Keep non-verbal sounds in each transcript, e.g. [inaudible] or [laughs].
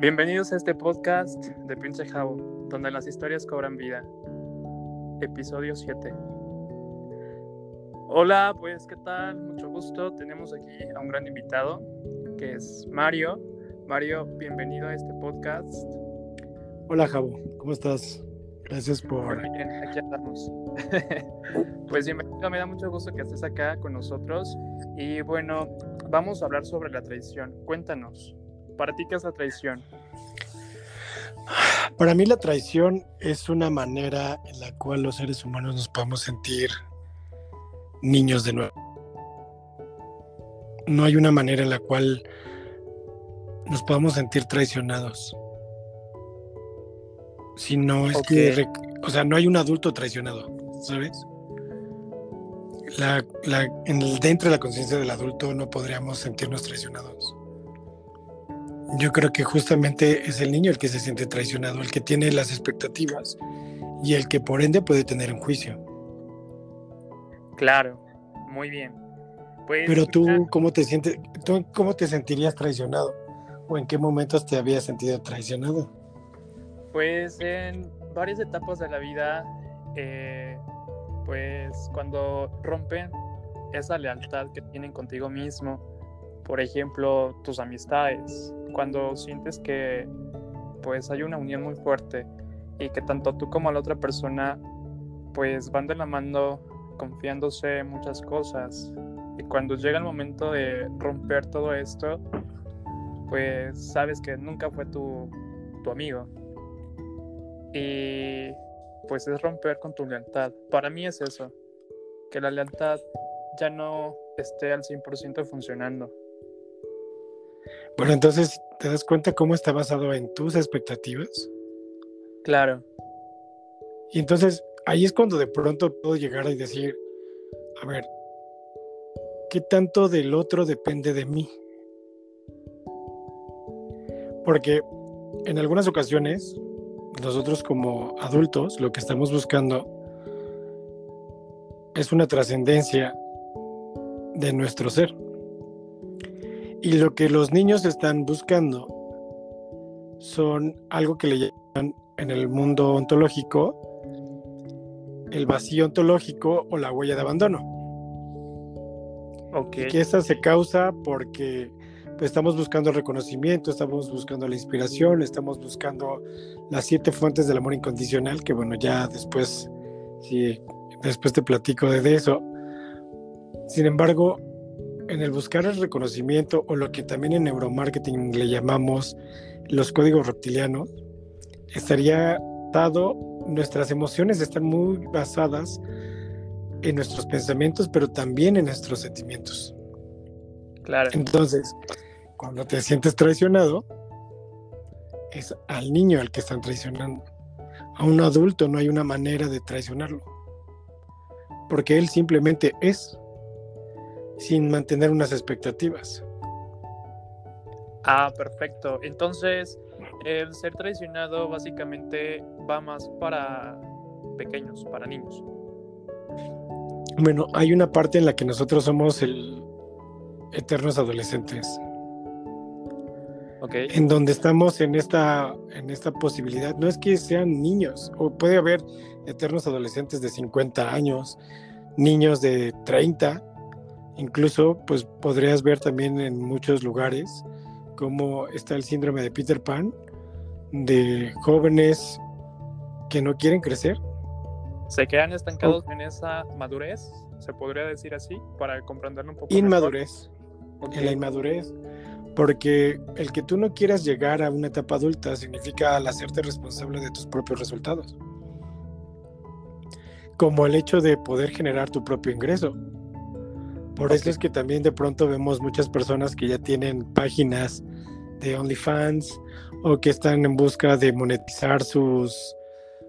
Bienvenidos a este podcast de Pinche Jabo, donde las historias cobran vida. Episodio 7. Hola, pues qué tal, mucho gusto. Tenemos aquí a un gran invitado, que es Mario. Mario, bienvenido a este podcast. Hola Jabo, ¿cómo estás? Gracias por... Muy bien, aquí andamos. [laughs] pues bienvenido, me da mucho gusto que estés acá con nosotros. Y bueno, vamos a hablar sobre la traición. Cuéntanos, ¿Para ti qué es la traición? Para mí la traición es una manera en la cual los seres humanos nos podemos sentir niños de nuevo. No hay una manera en la cual nos podamos sentir traicionados. Si no es que, o sea, no hay un adulto traicionado, ¿sabes? La, en el, dentro de la conciencia del adulto no podríamos sentirnos traicionados. Yo creo que justamente es el niño el que se siente traicionado, el que tiene las expectativas y el que por ende puede tener un juicio. Claro, muy bien. Pues, Pero tú, ¿cómo te sientes? ¿Tú cómo te sentirías traicionado? ¿O en qué momentos te habías sentido traicionado? Pues en varias etapas de la vida, eh, pues cuando rompen esa lealtad que tienen contigo mismo, por ejemplo, tus amistades, cuando sientes que pues hay una unión muy fuerte y que tanto tú como la otra persona pues van de la mano confiándose en muchas cosas. Y cuando llega el momento de romper todo esto pues sabes que nunca fue tu, tu amigo. Y pues es romper con tu lealtad. Para mí es eso que la lealtad ya no esté al 100% funcionando bueno, entonces, ¿te das cuenta cómo está basado en tus expectativas? Claro. Y entonces, ahí es cuando de pronto puedo llegar y decir, a ver, ¿qué tanto del otro depende de mí? Porque en algunas ocasiones, nosotros como adultos, lo que estamos buscando es una trascendencia de nuestro ser. Y lo que los niños están buscando son algo que le llaman en el mundo ontológico el vacío ontológico o la huella de abandono. Okay. Y que esta se causa porque pues, estamos buscando el reconocimiento, estamos buscando la inspiración, estamos buscando las siete fuentes del amor incondicional, que bueno, ya después, sí, después te platico de eso. Sin embargo, en el buscar el reconocimiento o lo que también en neuromarketing le llamamos los códigos reptilianos, estaría dado, nuestras emociones están muy basadas en nuestros pensamientos, pero también en nuestros sentimientos. Claro. Entonces, cuando te sientes traicionado, es al niño al que están traicionando. A un adulto no hay una manera de traicionarlo. Porque él simplemente es sin mantener unas expectativas. Ah, perfecto. Entonces, el ser traicionado básicamente va más para pequeños, para niños. Bueno, hay una parte en la que nosotros somos el eternos adolescentes. Okay. En donde estamos en esta, en esta posibilidad. No es que sean niños, o puede haber eternos adolescentes de 50 años, niños de 30, Incluso, pues podrías ver también en muchos lugares cómo está el síndrome de Peter Pan, de jóvenes que no quieren crecer. Se quedan estancados en esa madurez, se podría decir así, para comprenderlo un poco. Inmadurez. En la inmadurez. Porque el que tú no quieras llegar a una etapa adulta significa al hacerte responsable de tus propios resultados. Como el hecho de poder generar tu propio ingreso. Por eso es que también de pronto vemos muchas personas que ya tienen páginas de OnlyFans o que están en busca de monetizar sus,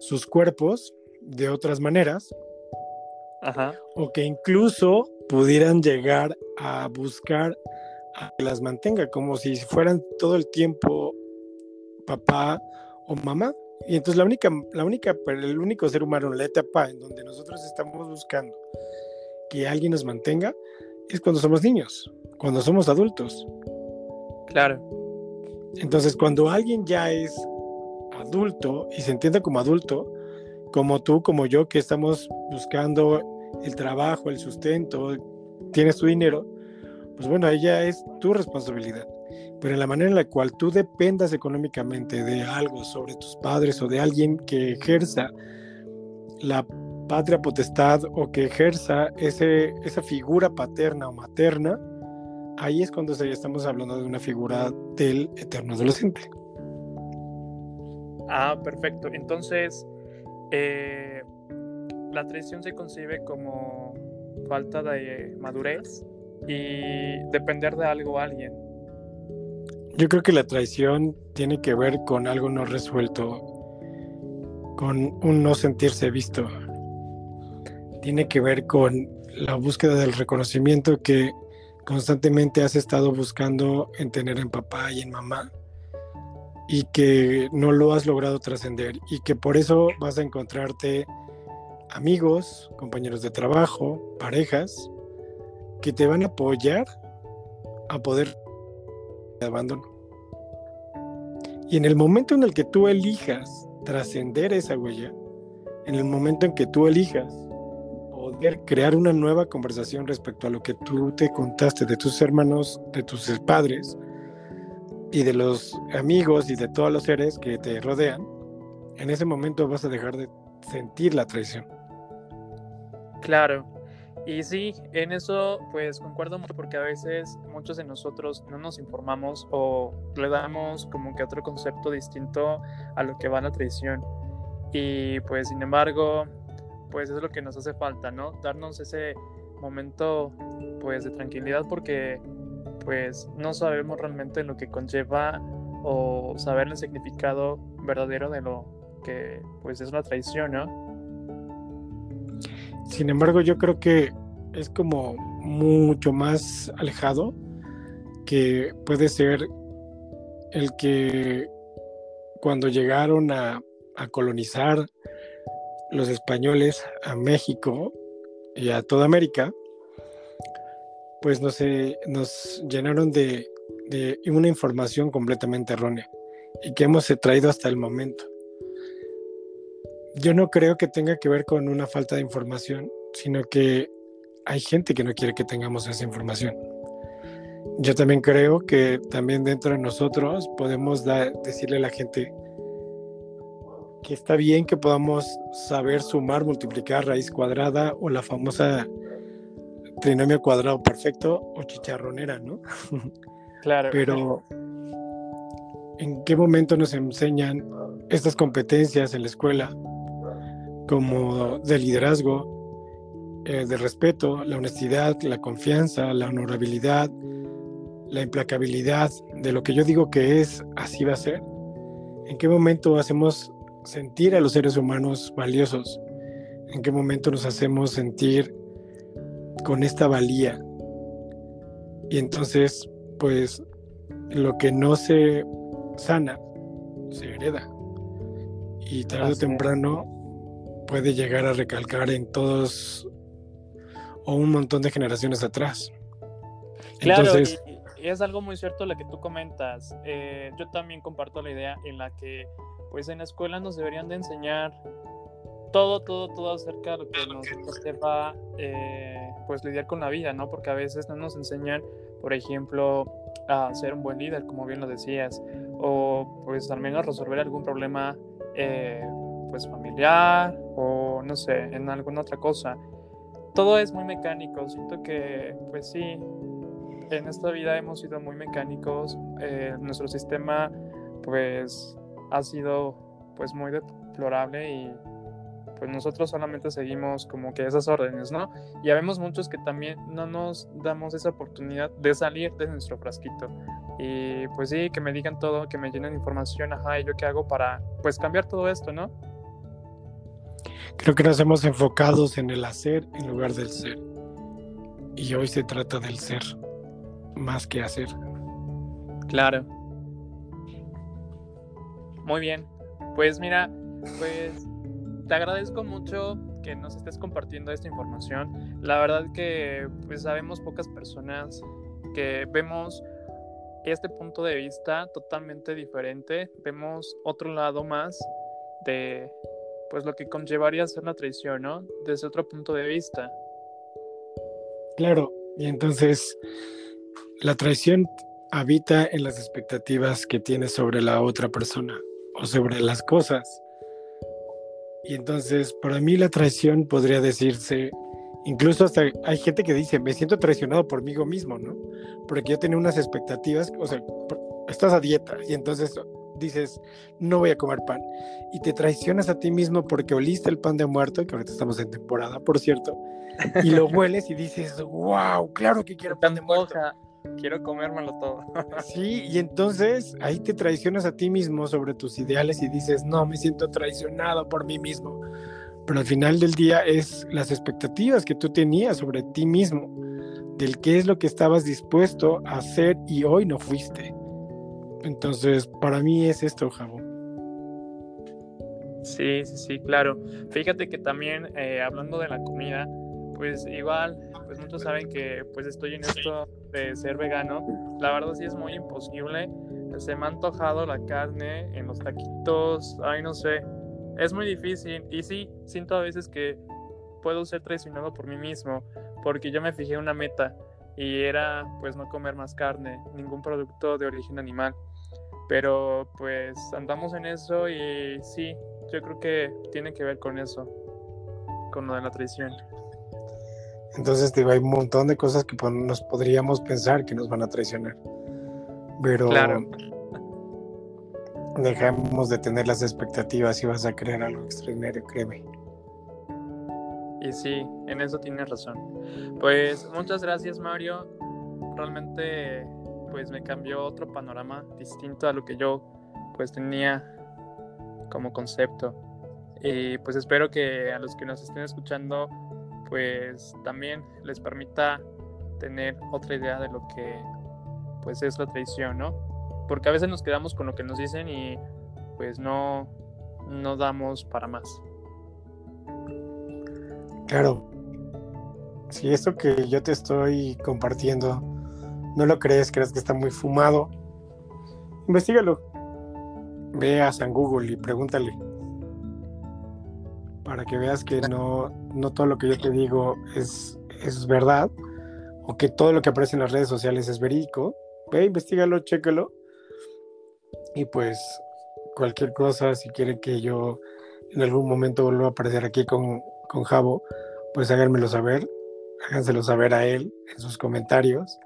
sus cuerpos de otras maneras. Ajá. O que incluso pudieran llegar a buscar a que las mantenga, como si fueran todo el tiempo papá o mamá. Y entonces la única, la única, el único ser humano en la etapa en donde nosotros estamos buscando que alguien nos mantenga es cuando somos niños, cuando somos adultos. Claro. Entonces, cuando alguien ya es adulto y se entiende como adulto, como tú, como yo, que estamos buscando el trabajo, el sustento, tienes tu dinero, pues bueno, ahí ya es tu responsabilidad. Pero en la manera en la cual tú dependas económicamente de algo sobre tus padres o de alguien que ejerza la patria potestad o que ejerza ese, esa figura paterna o materna, ahí es cuando estamos hablando de una figura del eterno adolescente. Ah, perfecto. Entonces, eh, la traición se concibe como falta de madurez y depender de algo o alguien. Yo creo que la traición tiene que ver con algo no resuelto, con un no sentirse visto. Tiene que ver con la búsqueda del reconocimiento que constantemente has estado buscando en tener en papá y en mamá y que no lo has logrado trascender y que por eso vas a encontrarte amigos, compañeros de trabajo, parejas que te van a apoyar a poder abandono. Y en el momento en el que tú elijas trascender esa huella, en el momento en que tú elijas poder crear una nueva conversación respecto a lo que tú te contaste de tus hermanos, de tus padres y de los amigos y de todos los seres que te rodean, en ese momento vas a dejar de sentir la traición. Claro, y sí, en eso pues concuerdo mucho porque a veces muchos de nosotros no nos informamos o le damos como que otro concepto distinto a lo que va la traición. Y pues sin embargo, pues es lo que nos hace falta, ¿no? Darnos ese momento pues de tranquilidad porque pues no sabemos realmente lo que conlleva o saber el significado verdadero de lo que pues es la traición, ¿no? Sin embargo, yo creo que es como mucho más alejado que puede ser el que cuando llegaron a, colonizar los españoles a México y a toda América, pues nos, nos llenaron de, una información completamente errónea y que hemos traído hasta el momento yo no creo que tenga que ver con una falta de información, sino que hay gente que no quiere que tengamos esa información. Yo también creo que también dentro de nosotros podemos decirle a la gente que está bien que podamos saber sumar, multiplicar raíz cuadrada o la famosa trinomio cuadrado perfecto o chicharronera, ¿no? [laughs] Claro. Pero ¿en qué momento nos enseñan estas competencias en la escuela? como de liderazgo, eh, de respeto, la honestidad, la confianza, la honorabilidad, la implacabilidad, de lo que yo digo que es, así va a ser. ¿En qué momento hacemos sentir a los seres humanos valiosos? ¿En qué momento nos hacemos sentir con esta valía? Y entonces, pues, lo que no se sana, se hereda. Y tarde o temprano puede llegar a recalcar en todos o un montón de generaciones atrás. Claro, y, es algo muy cierto lo que tú comentas. Eh, yo también comparto la idea en la que, pues en la escuela nos deberían de enseñar todo, todo, todo acerca de lo que nos va eh, pues lidiar con la vida, ¿no? Porque a veces no nos enseñan, por ejemplo, a ser un buen líder, como bien lo decías, o pues al menos resolver algún problema eh, pues familiar o no sé, en alguna otra cosa. Todo es muy mecánico, siento que pues sí, en esta vida hemos sido muy mecánicos, eh, nuestro sistema pues ha sido pues muy deplorable y pues nosotros solamente seguimos como que esas órdenes, ¿no? Y habemos muchos que también no nos damos esa oportunidad de salir de nuestro frasquito. Y pues sí, que me digan todo, que me llenen información, ajá, y yo qué hago para pues cambiar todo esto, ¿no? Creo que nos hemos enfocado en el hacer en lugar del ser. Y hoy se trata del ser más que hacer. Claro. Muy bien. Pues mira, pues te agradezco mucho que nos estés compartiendo esta información. La verdad que pues sabemos pocas personas que vemos este punto de vista totalmente diferente, vemos otro lado más de pues lo que conllevaría ser una traición, ¿no? Desde otro punto de vista. Claro, y entonces la traición habita en las expectativas que tienes sobre la otra persona o sobre las cosas. Y entonces, para mí la traición podría decirse, incluso hasta hay gente que dice, me siento traicionado por mí mismo, ¿no? Porque yo tenía unas expectativas, o sea, estás a dieta y entonces dices, no voy a comer pan. Y te traicionas a ti mismo porque oliste el pan de muerto, que ahorita estamos en temporada, por cierto, y lo [laughs] hueles y dices, wow, claro que quiero pan de muerto quiero comérmelo todo. sí, y entonces ahí te traicionas a ti mismo sobre tus ideales y dices, no, me siento traicionado por mí mismo. Pero al final del día es las expectativas que tú tenías sobre ti mismo, del qué es lo que estabas dispuesto a hacer y hoy no fuiste. Entonces, para mí es esto, Javo. Sí, sí, sí, claro. Fíjate que también, eh, hablando de la comida, pues igual, pues muchos saben que pues estoy en esto de ser vegano. La verdad sí es muy imposible. Se me ha antojado la carne en los taquitos, ay no sé. Es muy difícil y sí, siento a veces que puedo ser traicionado por mí mismo, porque yo me fijé una meta y era pues no comer más carne, ningún producto de origen animal. Pero pues andamos en eso y sí, yo creo que tiene que ver con eso, con lo de la traición. Entonces, digo, hay un montón de cosas que nos podríamos pensar que nos van a traicionar. Pero dejamos de tener las expectativas y vas a creer algo extraordinario, créeme. Y sí, en eso tienes razón. Pues muchas gracias, Mario. Realmente, pues me cambió otro panorama distinto a lo que yo pues tenía como concepto. Y pues espero que a los que nos estén escuchando pues también les permita tener otra idea de lo que pues es la traición, ¿no? Porque a veces nos quedamos con lo que nos dicen y pues no, no damos para más. Claro. Si esto que yo te estoy compartiendo no lo crees, crees que está muy fumado, investigalo. Ve a San Google y pregúntale para que veas que no, no todo lo que yo te digo es, es verdad o que todo lo que aparece en las redes sociales es verídico. Ve, investigalo, chécalo. Y pues cualquier cosa, si quieren que yo en algún momento vuelva a aparecer aquí con, con Javo, pues háganmelo saber, háganselo saber a él en sus comentarios.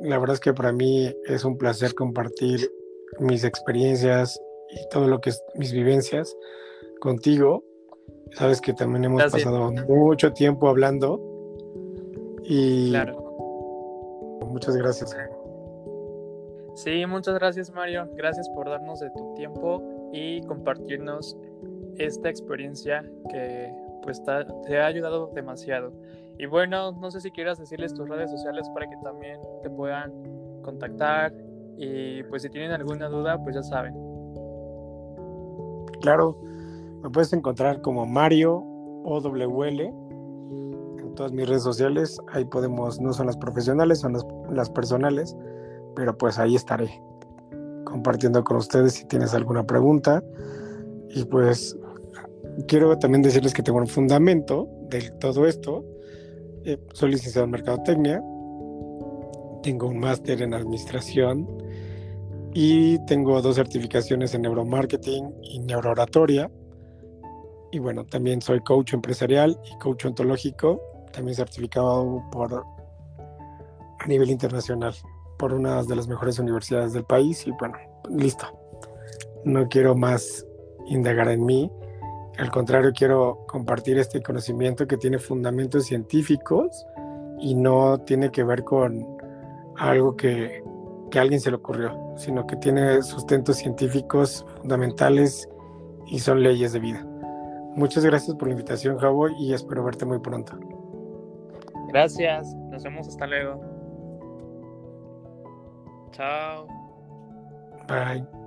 La verdad es que para mí es un placer compartir mis experiencias y todo lo que es mis vivencias contigo Sabes que también hemos pasado mucho tiempo hablando y claro. muchas gracias. Sí, muchas gracias Mario. Gracias por darnos de tu tiempo y compartirnos esta experiencia que pues te ha ayudado demasiado. Y bueno, no sé si quieras decirles tus redes sociales para que también te puedan contactar y pues si tienen alguna duda, pues ya saben. Claro, me puedes encontrar como Mario OWL en todas mis redes sociales. Ahí podemos, no son las profesionales, son las, personales, pero pues ahí estaré compartiendo con ustedes si tienes alguna pregunta. Y pues quiero también decirles que tengo un fundamento de todo esto. Eh, soy licenciado en Mercadotecnia, tengo un máster en Administración y tengo dos certificaciones en Neuromarketing y Neurooratoria y bueno, también soy coach empresarial y coach ontológico, también certificado por a nivel internacional por una de las mejores universidades del país y bueno, listo. No quiero más indagar en mí, al contrario quiero compartir este conocimiento que tiene fundamentos científicos y no tiene que ver con algo que, que a alguien se le ocurrió, sino que tiene sustentos científicos fundamentales y son leyes de vida. Muchas gracias por la invitación, Javo, y espero verte muy pronto. Gracias, nos vemos hasta luego. Chao. Bye.